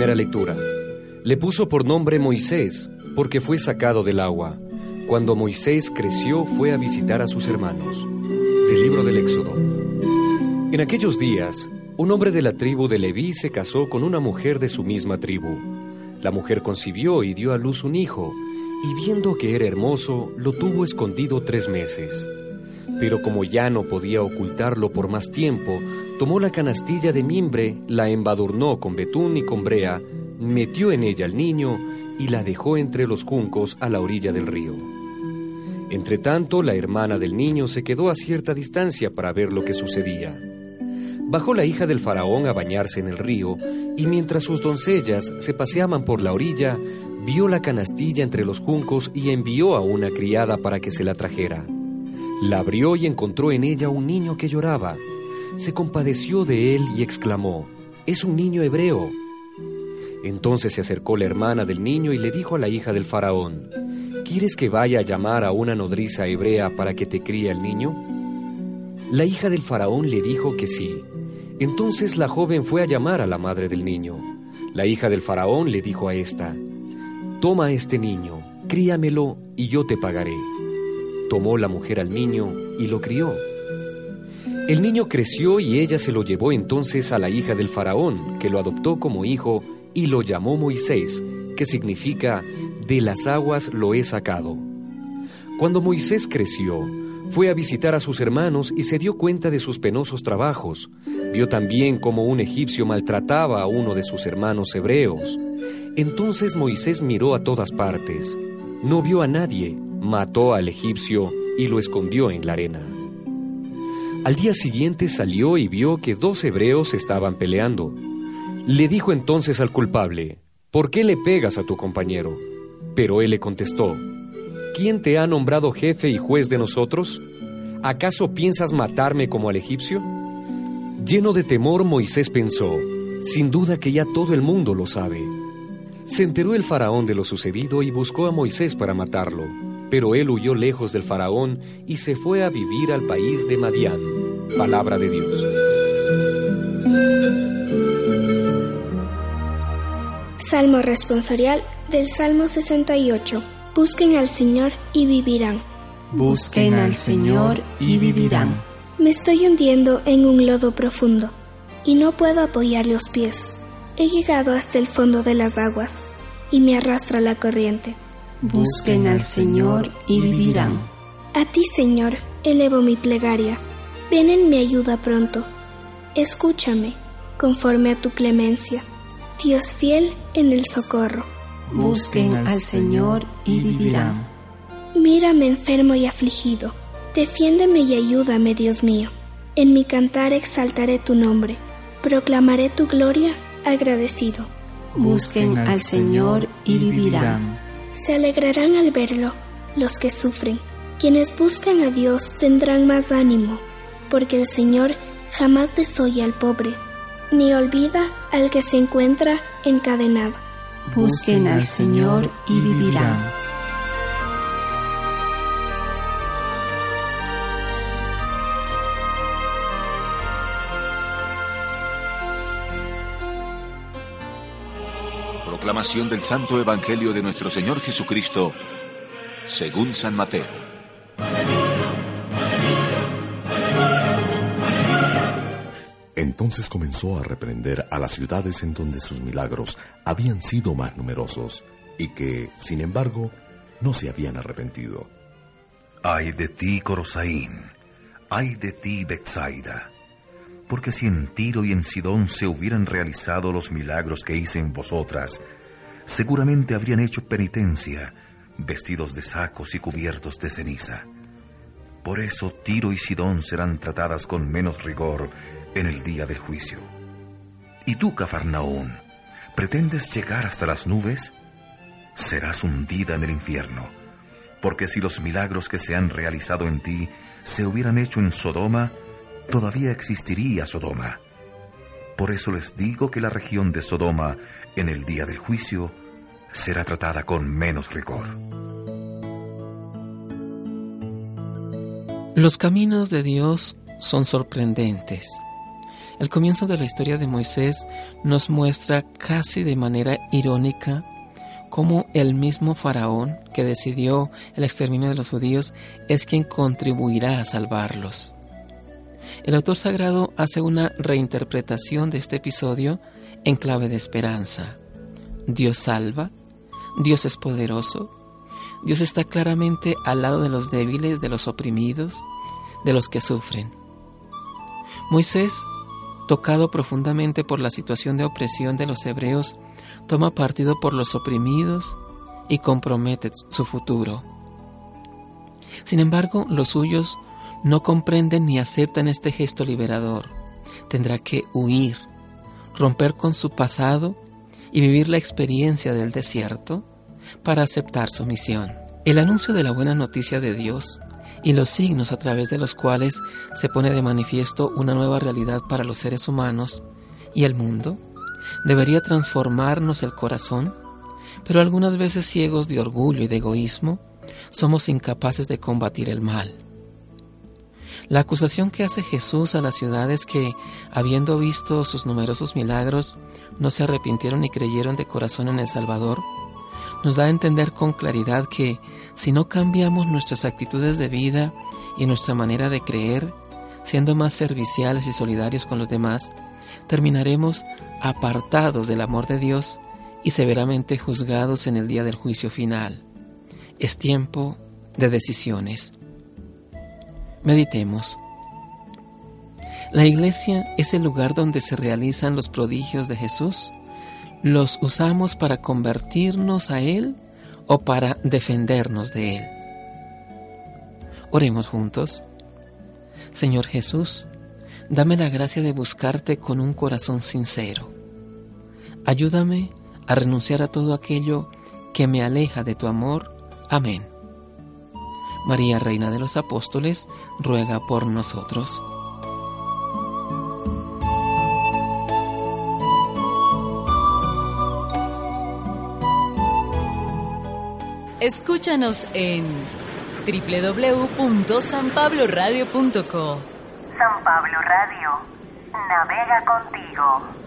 Primera lectura. Le puso por nombre Moisés, porque fue sacado del agua. Cuando Moisés creció fue a visitar a sus hermanos. Del libro del Éxodo. En aquellos días, un hombre de la tribu de Leví se casó con una mujer de su misma tribu. La mujer concibió y dio a luz un hijo, y viendo que era hermoso, lo tuvo escondido tres meses. Pero como ya no podía ocultarlo por más tiempo, tomó la canastilla de mimbre, la embadurnó con betún y con brea, metió en ella al niño y la dejó entre los juncos a la orilla del río. Entretanto, la hermana del niño se quedó a cierta distancia para ver lo que sucedía. Bajó la hija del faraón a bañarse en el río, y mientras sus doncellas se paseaban por la orilla, vio la canastilla entre los juncos y envió a una criada para que se la trajera. La abrió y encontró en ella un niño que lloraba. Se compadeció de él y exclamó, Es un niño hebreo. Entonces se acercó la hermana del niño y le dijo a la hija del faraón, ¿Quieres que vaya a llamar a una nodriza hebrea para que te críe el niño? La hija del faraón le dijo que sí. Entonces la joven fue a llamar a la madre del niño. La hija del faraón le dijo a esta, Toma a este niño, críamelo y yo te pagaré. Tomó la mujer al niño y lo crió. El niño creció y ella se lo llevó entonces a la hija del faraón, que lo adoptó como hijo y lo llamó Moisés, que significa de las aguas lo he sacado. Cuando Moisés creció, fue a visitar a sus hermanos y se dio cuenta de sus penosos trabajos. Vio también cómo un egipcio maltrataba a uno de sus hermanos hebreos. Entonces Moisés miró a todas partes. No vio a nadie, mató al egipcio y lo escondió en la arena. Al día siguiente salió y vio que dos hebreos estaban peleando. Le dijo entonces al culpable, ¿por qué le pegas a tu compañero? Pero él le contestó, ¿quién te ha nombrado jefe y juez de nosotros? ¿Acaso piensas matarme como al egipcio? Lleno de temor, Moisés pensó, sin duda que ya todo el mundo lo sabe. Se enteró el faraón de lo sucedido y buscó a Moisés para matarlo, pero él huyó lejos del faraón y se fue a vivir al país de Madián. Palabra de Dios. Salmo responsorial del Salmo 68. Busquen al Señor y vivirán. Busquen al Señor y vivirán. Me estoy hundiendo en un lodo profundo y no puedo apoyar los pies. He llegado hasta el fondo de las aguas y me arrastra la corriente. Busquen al Señor y vivirán. A ti, Señor, elevo mi plegaria. Ven en mi ayuda pronto. Escúchame, conforme a tu clemencia. Dios fiel en el socorro. Busquen al Señor y vivirán. Mírame enfermo y afligido. Defiéndeme y ayúdame, Dios mío. En mi cantar exaltaré tu nombre. Proclamaré tu gloria agradecido. Busquen al Señor y vivirán. Se alegrarán al verlo los que sufren. Quienes buscan a Dios tendrán más ánimo, porque el Señor jamás desoye al pobre, ni olvida al que se encuentra encadenado. Busquen al Señor y vivirán. Proclamación del Santo Evangelio de nuestro Señor Jesucristo, según San Mateo. Entonces comenzó a reprender a las ciudades en donde sus milagros habían sido más numerosos y que, sin embargo, no se habían arrepentido. Ay de ti, Corosaín, ay de ti, Betsaida, porque si en Tiro y en Sidón se hubieran realizado los milagros que hice en vosotras, seguramente habrían hecho penitencia, vestidos de sacos y cubiertos de ceniza. Por eso Tiro y Sidón serán tratadas con menos rigor en el día del juicio. ¿Y tú, Cafarnaún, pretendes llegar hasta las nubes? Serás hundida en el infierno, porque si los milagros que se han realizado en ti se hubieran hecho en Sodoma, todavía existiría Sodoma. Por eso les digo que la región de Sodoma, en el día del juicio, será tratada con menos rigor. Los caminos de Dios son sorprendentes. El comienzo de la historia de Moisés nos muestra casi de manera irónica cómo el mismo faraón que decidió el exterminio de los judíos es quien contribuirá a salvarlos. El autor sagrado hace una reinterpretación de este episodio en clave de esperanza. Dios salva, Dios es poderoso, Dios está claramente al lado de los débiles, de los oprimidos, de los que sufren. Moisés tocado profundamente por la situación de opresión de los hebreos, toma partido por los oprimidos y compromete su futuro. Sin embargo, los suyos no comprenden ni aceptan este gesto liberador. Tendrá que huir, romper con su pasado y vivir la experiencia del desierto para aceptar su misión. El anuncio de la buena noticia de Dios y los signos a través de los cuales se pone de manifiesto una nueva realidad para los seres humanos y el mundo, debería transformarnos el corazón, pero algunas veces ciegos de orgullo y de egoísmo, somos incapaces de combatir el mal. La acusación que hace Jesús a las ciudades que, habiendo visto sus numerosos milagros, no se arrepintieron ni creyeron de corazón en el Salvador, nos da a entender con claridad que si no cambiamos nuestras actitudes de vida y nuestra manera de creer, siendo más serviciales y solidarios con los demás, terminaremos apartados del amor de Dios y severamente juzgados en el día del juicio final. Es tiempo de decisiones. Meditemos. La iglesia es el lugar donde se realizan los prodigios de Jesús los usamos para convertirnos a Él o para defendernos de Él. Oremos juntos. Señor Jesús, dame la gracia de buscarte con un corazón sincero. Ayúdame a renunciar a todo aquello que me aleja de tu amor. Amén. María, Reina de los Apóstoles, ruega por nosotros. Escúchanos en www.sanpabloradio.co. San Pablo Radio, navega contigo.